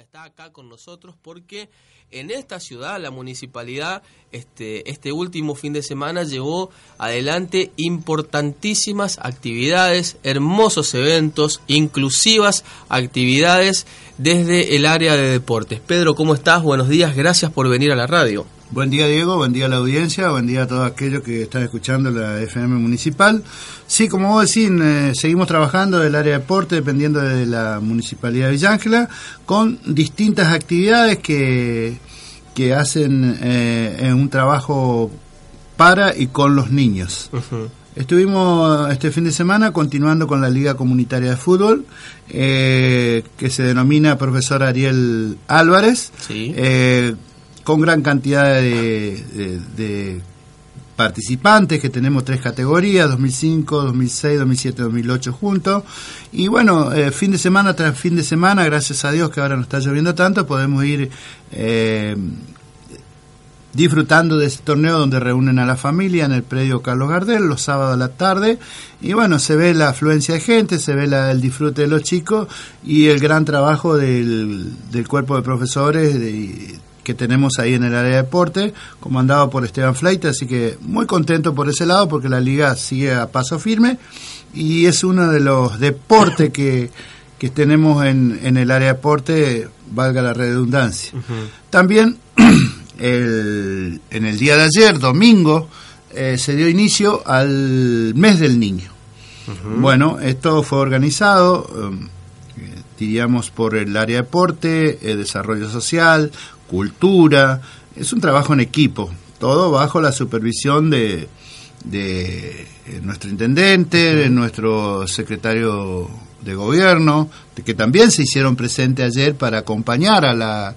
Está acá con nosotros porque en esta ciudad la municipalidad este, este último fin de semana llevó adelante importantísimas actividades, hermosos eventos, inclusivas actividades desde el área de deportes. Pedro, ¿cómo estás? Buenos días, gracias por venir a la radio. Buen día Diego, buen día a la audiencia, buen día a todos aquellos que están escuchando la FM municipal. Sí, como vos decís, eh, seguimos trabajando del área de deporte dependiendo de la municipalidad de Villángela con distintas actividades que, que hacen eh, un trabajo para y con los niños. Estuvimos este fin de semana continuando con la Liga Comunitaria de Fútbol, eh, que se denomina Profesor Ariel Álvarez. Sí con gran cantidad de, participantes, que tenemos tres categorías, 2005, 2006, 2007, 2008 juntos. Y bueno, eh, fin de semana tras fin de semana, gracias a Dios que ahora no está lloviendo tanto, podemos ir eh, disfrutando de este torneo donde reúnen a la familia en el predio Carlos Gardel los sábados a la tarde. Y bueno, se ve la afluencia de gente, se ve el disfrute de los chicos y el gran trabajo del, cuerpo de profesores. Que tenemos ahí en el área de deporte, comandado por Esteban Fleite, así que muy contento por ese lado porque la liga sigue a paso firme y es uno de los deportes que, tenemos en, en, el área de deporte, valga la redundancia. También el, en el día de ayer, domingo, eh, se dio inicio al mes del niño. Bueno, esto fue organizado, um, diríamos, por el área de deporte, el desarrollo social, cultura, es un trabajo en equipo, todo bajo la supervisión de, de eh, nuestro intendente, de nuestro secretario de gobierno, de que también se hicieron presente ayer para acompañar a la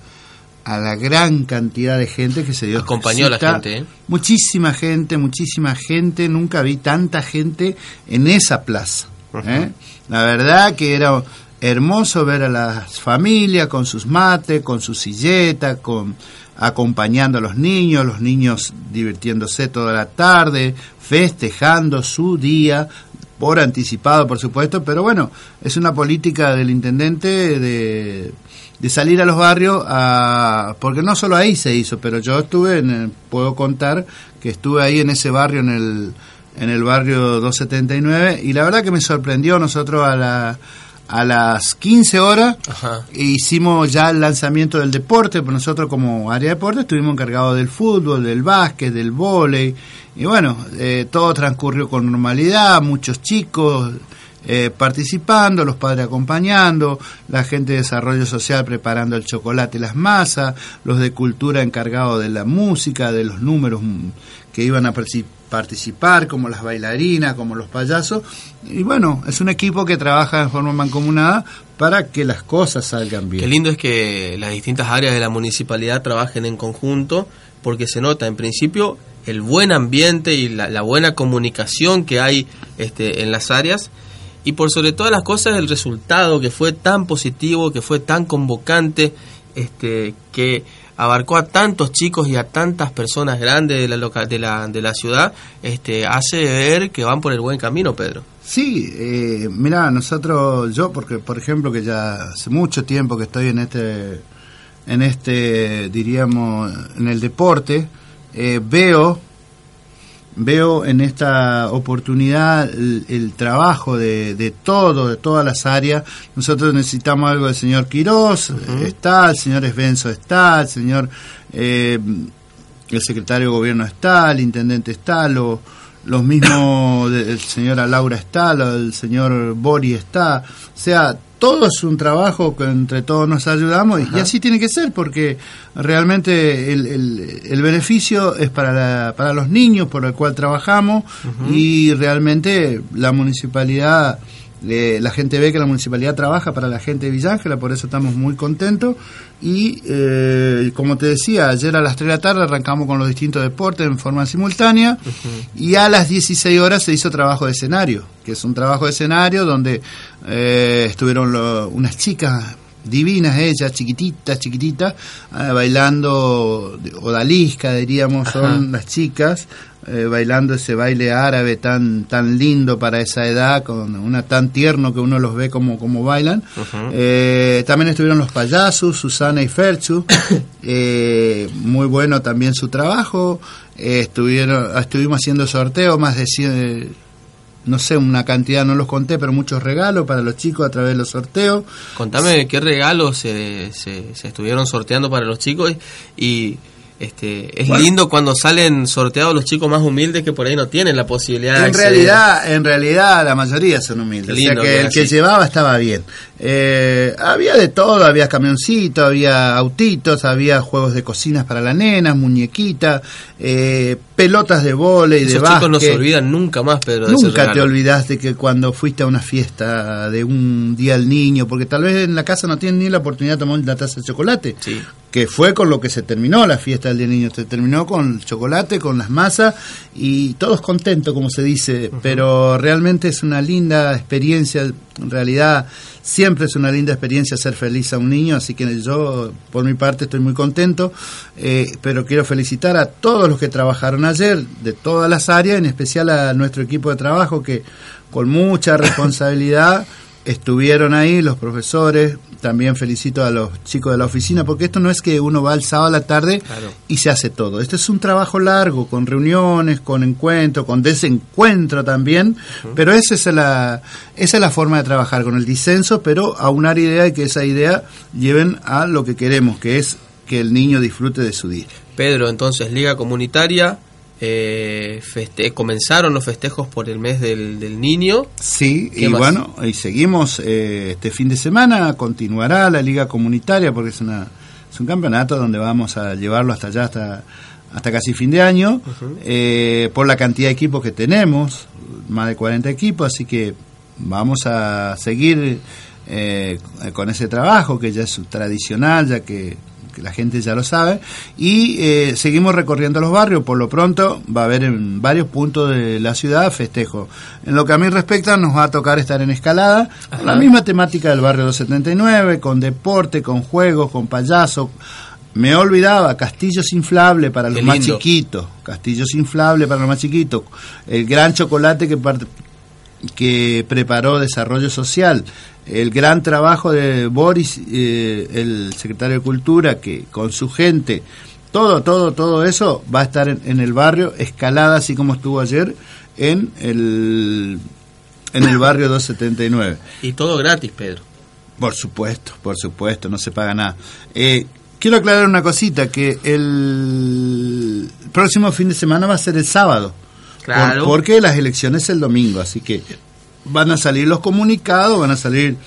a la gran cantidad de gente que se dio. Acompañó a la gente, ¿eh? Muchísima gente, muchísima gente. Nunca vi tanta gente en esa plaza. ¿eh? La verdad que era hermoso ver a las familias con sus mates, con su silleta, con acompañando a los niños, los niños divirtiéndose toda la tarde, festejando su día por anticipado, por supuesto, pero bueno, es una política del intendente de, de salir a los barrios, a, porque no solo ahí se hizo, pero yo estuve, en puedo contar que estuve ahí en ese barrio, en el, en el barrio 279, y la verdad que me sorprendió nosotros a la a las 15 horas hicimos ya el lanzamiento del deporte, pues nosotros como área de deporte estuvimos encargados del fútbol, del básquet, del vóley, y bueno, eh, todo transcurrió con normalidad, muchos chicos eh, participando, los padres acompañando, la gente de desarrollo social preparando el chocolate y las masas, los de cultura encargados de la música, de los números que iban a participar, como las bailarinas, como los payasos. Y bueno, es un equipo que trabaja en forma mancomunada para que las cosas salgan bien. Qué lindo es que las distintas áreas de la municipalidad trabajen en conjunto, porque se nota en principio el buen ambiente y la, buena comunicación que hay este, en las áreas y por sobre todas las cosas el resultado que fue tan positivo, que fue tan convocante, este, que abarcó a tantos chicos y a tantas personas grandes de la, loca, de la, de la ciudad, este, hace ver que van por el buen camino, Pedro. Sí, eh, mira, nosotros, yo, porque por ejemplo que ya hace mucho tiempo que estoy en este, en este, diríamos, en el deporte, eh, veo veo en esta oportunidad el, trabajo de, de, todo, de todas las áreas. Nosotros necesitamos algo del señor Quirós, está, el señor Esbenzo está, el señor, eh, el secretario de gobierno está, el intendente está, lo, los mismos, el señor Laura está, el señor Bori está, o sea, todo es un trabajo que entre todos nos ayudamos y así tiene que ser porque realmente el, el, beneficio es para, para los niños por el cual trabajamos y realmente la municipalidad la gente ve que la municipalidad trabaja para la gente de Villángela, por eso estamos muy contentos. Y eh, como te decía, ayer a las 3 de la tarde arrancamos con los distintos deportes en forma simultánea y a las 16 horas se hizo trabajo de escenario, que es un trabajo de escenario donde eh, estuvieron unas chicas divinas ellas, chiquititas, chiquititas, ah, bailando odalisca, diríamos, son las chicas, eh, bailando ese baile árabe tan tan lindo para esa edad, con una tan tierno que uno los ve como, como bailan. Eh, también estuvieron los payasos, Susana y Ferchu, eh, muy bueno también su trabajo. estuvieron, estuvimos haciendo sorteos, más de 100, no sé, una cantidad, no los conté, pero muchos regalos para los chicos a través de los sorteos. Contame qué regalos se, se, se estuvieron sorteando para los chicos y este, es lindo cuando salen sorteados los chicos más humildes que por ahí no tienen la posibilidad en realidad en realidad la mayoría son humildes. O sea que el que llevaba estaba bien. Eh, había de todo había camioncitos había autitos había juegos de cocinas para las nenas muñequitas eh, pelotas de volei de básquet chicos no se olvidan nunca más Pedro nunca te olvidaste que cuando fuiste a una fiesta de un día al niño porque tal vez en la casa no tienen ni la oportunidad de tomar una taza de chocolate. Sí que fue con lo que se terminó la fiesta del Día del Niño. Se terminó con chocolate, con las masas y todos contentos, como se dice, pero realmente es una linda experiencia. En realidad, siempre es una linda experiencia ser feliz a un niño, así que yo, por mi parte, estoy muy contento. Eh, pero quiero felicitar a todos los que trabajaron ayer, de todas las áreas, en especial a nuestro equipo de trabajo que con mucha responsabilidad estuvieron ahí, los profesores, también felicito a los chicos de la oficina, porque esto no es que uno va el sábado a la tarde y se hace todo. Este es un trabajo largo, con reuniones, con encuentros, con desencuentro también, pero esa es, la, esa es la forma de trabajar, con el disenso, pero a una idea y que esa idea lleven a lo que queremos, que es que el niño disfrute de su día. Pedro, entonces, Liga Comunitaria, eh, comenzaron los festejos por el mes del, niño. Sí, y bueno, y seguimos eh, este fin de semana, continuará la liga comunitaria porque es, una, es un campeonato donde vamos a llevarlo hasta allá, hasta, hasta casi fin de año, eh, por la cantidad de equipos que tenemos, más de 40 equipos, así que vamos a seguir eh, con ese trabajo que ya es tradicional, ya que que la gente ya lo sabe, y eh, seguimos recorriendo los barrios. Por lo pronto va a haber en varios puntos de la ciudad festejo. En lo que a mí respecta, nos va a tocar estar en escalada, la misma temática del barrio 279, con deporte, con juegos, con payasos. Me olvidaba, castillos inflables para los más chiquitos, castillos inflables para los más chiquitos, el gran chocolate que, que preparó Desarrollo Social, el gran trabajo de Boris, eh, el secretario de Cultura, que con su gente, todo, todo, todo eso va a estar en, el barrio, escalada así como estuvo ayer en el, en el barrio 279. Y todo gratis, Pedro. Por supuesto, por supuesto, no se paga nada. Eh, quiero aclarar una cosita, que el próximo fin de semana va a ser el sábado. Porque las elecciones es el domingo, así que van a salir los comunicados, van a salir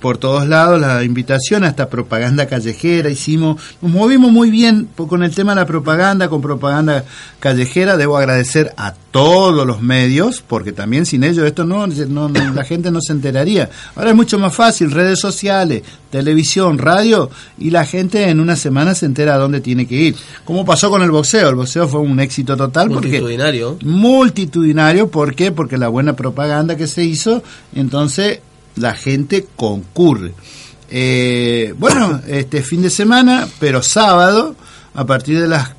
por todos lados la invitación a esta propaganda callejera hicimos nos movimos muy bien con el tema de la propaganda con propaganda callejera. Debo agradecer a todos los medios porque también sin ellos esto no, no, la gente no se enteraría. Ahora es mucho más fácil redes sociales televisión radio y la gente en una semana se entera a dónde tiene que ir. Como pasó con el boxeo el boxeo fue un éxito total multitudinario. multitudinario ¿por qué? porque la buena propaganda que se hizo entonces la gente concurre. Eh, bueno, este fin de semana, pero sábado, a partir de las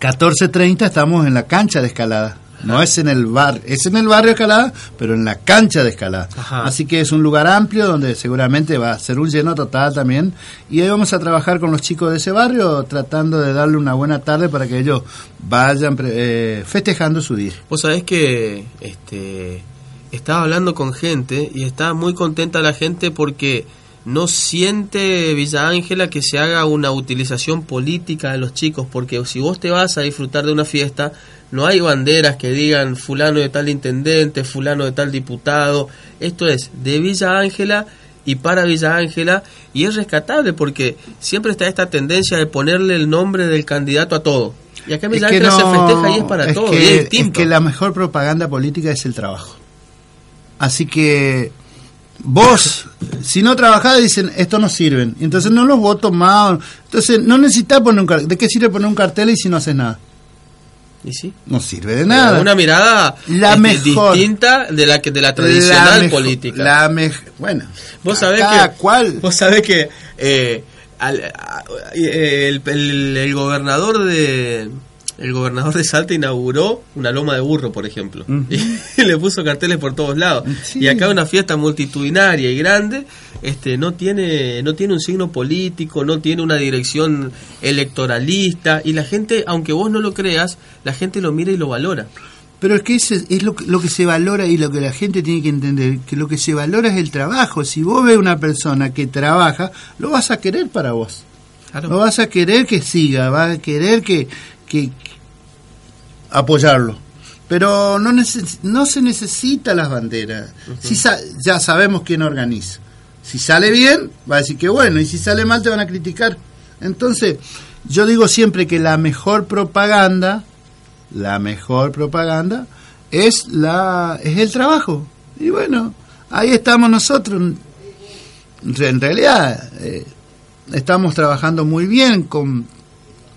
14.30 estamos en la cancha de escalada. No es en el bar, es en el barrio escalada, pero en la cancha de escalada. Así que es un lugar amplio donde seguramente va a ser un lleno total también. Y ahí vamos a trabajar con los chicos de ese barrio, tratando de darle una buena tarde para que ellos vayan eh, festejando su día. Vos sabés que este, estaba hablando con gente y estaba muy contenta la gente porque no siente Villa Ángela que se haga una utilización política de los chicos, porque si vos te vas a disfrutar de una fiesta, no hay banderas que digan fulano de tal intendente, fulano de tal diputado, esto es de Villa Ángela y para Villa Ángela y es rescatable porque siempre está esta tendencia de ponerle el nombre del candidato a todo. Y acá Villa Ángela se festeja y es para todo. es que la mejor propaganda política es el trabajo. Así que vos, si no trabajás, dicen, esto no sirven. Entonces no los voto más. Entonces no necesitas poner un cartel. ¿De qué sirve poner un cartel y si no haces nada? ¿Y sí? No sirve de nada. Una mirada La este, mejor. distinta de la que de la tradicional política. La mej- bueno, Vos sabés que cual. vos sabés que eh, al- a- el, el- el gobernador de el gobernador de Salta inauguró una loma de burro, por ejemplo, y le puso carteles por todos lados. Sí. Y acá una fiesta multitudinaria y grande, este no tiene no tiene un signo político, no tiene una dirección electoralista y la gente, aunque vos no lo creas, la gente lo mira y lo valora. Pero es que ese es lo, que- lo que se valora y lo que la gente tiene que entender, que lo que se valora es el trabajo. Si vos ves una persona que trabaja, lo vas a querer para vos. Claro. Lo vas a querer que siga, vas a querer que, que apoyarlo. Pero no, neces- no se necesita las banderas. Si sa- ya sabemos quién organiza. Si sale bien, va a decir que bueno, y si sale mal te van a criticar. Entonces, yo digo siempre que la mejor propaganda, la mejor propaganda es la es el trabajo. Y bueno, ahí estamos nosotros. En realidad, eh, estamos trabajando muy bien con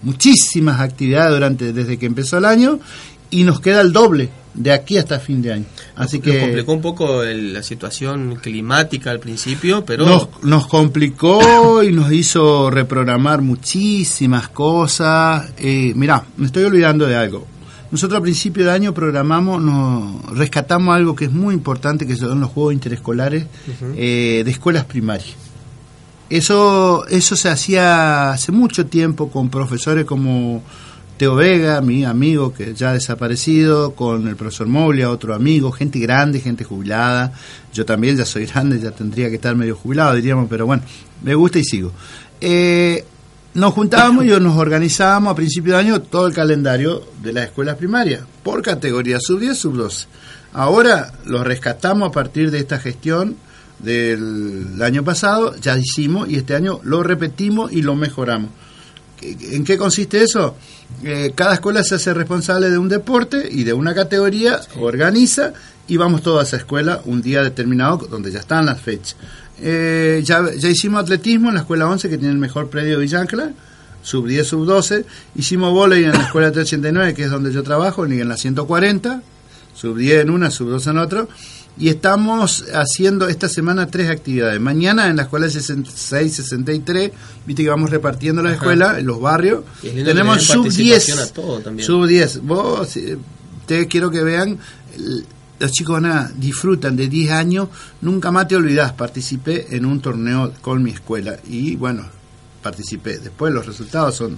muchísimas actividades durante desde que empezó el año y nos queda el doble de aquí hasta fin de año. Así Nos que complicó un poco el- la situación climática al principio, pero nos, nos complicó y nos hizo reprogramar muchísimas cosas. Eh, mirá, me estoy olvidando de algo. Nosotros a principio de año programamos, nos rescatamos algo que es muy importante, que son los juegos interescolares eh, de escuelas primarias. Eso, eso se hacía hace mucho tiempo con profesores como Teo Vega, mi amigo que ya ha desaparecido, con el profesor Moglia, otro amigo, gente grande, gente jubilada. Yo también ya soy grande, ya tendría que estar medio jubilado, diríamos, pero bueno, me gusta y sigo. Eh, nos juntábamos y nos organizábamos a principio de año todo el calendario de las escuelas primarias, por categoría sub 10, sub 12. Ahora lo rescatamos a partir de esta gestión del año pasado, ya hicimos y este año lo repetimos y lo mejoramos. ¿En qué consiste eso? Eh, cada escuela se hace responsable de un deporte y de una categoría, organiza y vamos todos a esa escuela un día determinado donde ya están las fechas. Eh, ya, ya hicimos atletismo en la escuela 11 que tiene el mejor predio de Villancla, sub 10, sub 12. Hicimos volei en la escuela 389 que es donde yo trabajo, en la 140, sub 10 en una, sub 12 en otro. Y estamos haciendo esta semana tres actividades. Mañana en la escuela 66, 63, viste que vamos repartiendo la Ajá. escuela en los barrios. Tenemos sub participación 10. a todo también. Sub 10. Vos, ustedes quiero que vean, los chicos van a- disfrutan de 10 años. Nunca más te olvidás, participé en un torneo con mi escuela. Y bueno, participé. Después los resultados son...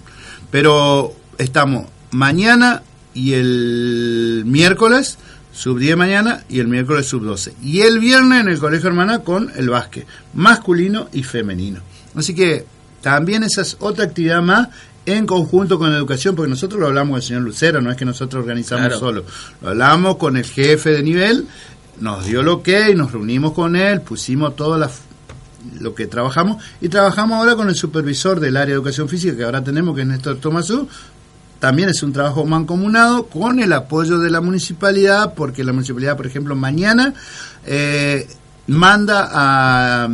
Pero estamos mañana y el miércoles sub 10 mañana y el miércoles sub 12. Y el viernes en el Colegio Hermana con el básquet, masculino y femenino. Así que también esa es otra actividad más en conjunto con la educación, porque nosotros lo hablamos con el señor Lucero, no es que nosotros organizamos Claro. solo. Lo hablamos con el jefe de nivel, nos dio lo que y nos reunimos con él, pusimos todo la, lo que trabajamos y trabajamos ahora con el supervisor del área de educación física que ahora tenemos, que es Néstor Tomasú, también es un trabajo mancomunado con el apoyo de la municipalidad, porque la municipalidad, por ejemplo, mañana eh, manda a,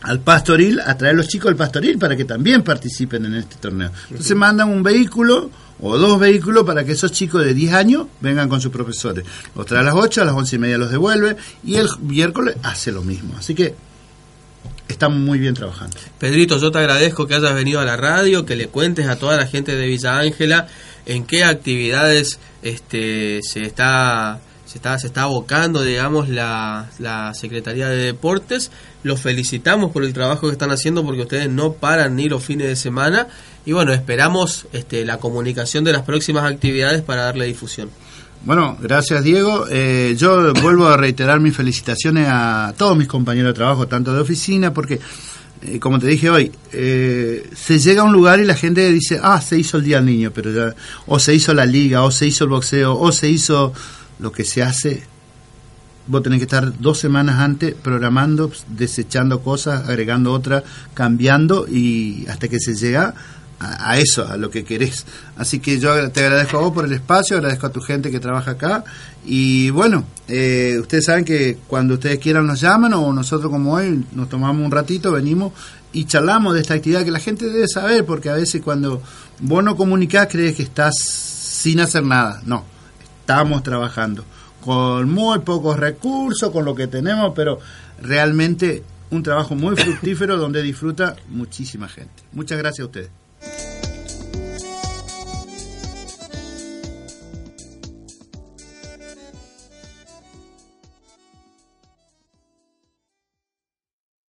al pastoril a traer los chicos del pastoril para que también participen en este torneo. Entonces mandan un vehículo o dos vehículos para que esos chicos de 10 años vengan con sus profesores. Los trae a las 8, a las 11 y media los devuelve y el miércoles hace lo mismo. Así que estamos muy bien trabajando. Pedrito, yo te agradezco que hayas venido a la radio, que le cuentes a toda la gente de Villa Ángela en qué actividades este, se está se está se está abocando, digamos, la, la Secretaría de Deportes. Los felicitamos por el trabajo que están haciendo porque ustedes no paran ni los fines de semana y bueno, esperamos este, la comunicación de las próximas actividades para darle difusión. Bueno, gracias Diego. Eh, yo vuelvo a reiterar mis felicitaciones a todos mis compañeros de trabajo, tanto de oficina, porque, eh, como te dije hoy, eh, se llega a un lugar y la gente dice, ah, se hizo el Día del Niño, pero ya, o se hizo la liga, o se hizo el boxeo, o se hizo lo que se hace. Vos tenés que estar dos semanas antes programando, desechando cosas, agregando otras, cambiando y hasta que se llega a, eso, a lo que querés. Así que yo te agradezco a vos por el espacio, agradezco a tu gente que trabaja acá. Y bueno, eh, ustedes saben que cuando ustedes quieran nos llaman o nosotros como hoy nos tomamos un ratito, venimos y charlamos de esta actividad que la gente debe saber, porque a veces cuando vos no comunicás crees que estás sin hacer nada. No, estamos trabajando con muy pocos recursos, con lo que tenemos, pero realmente un trabajo muy fructífero donde disfruta muchísima gente. Muchas gracias a ustedes.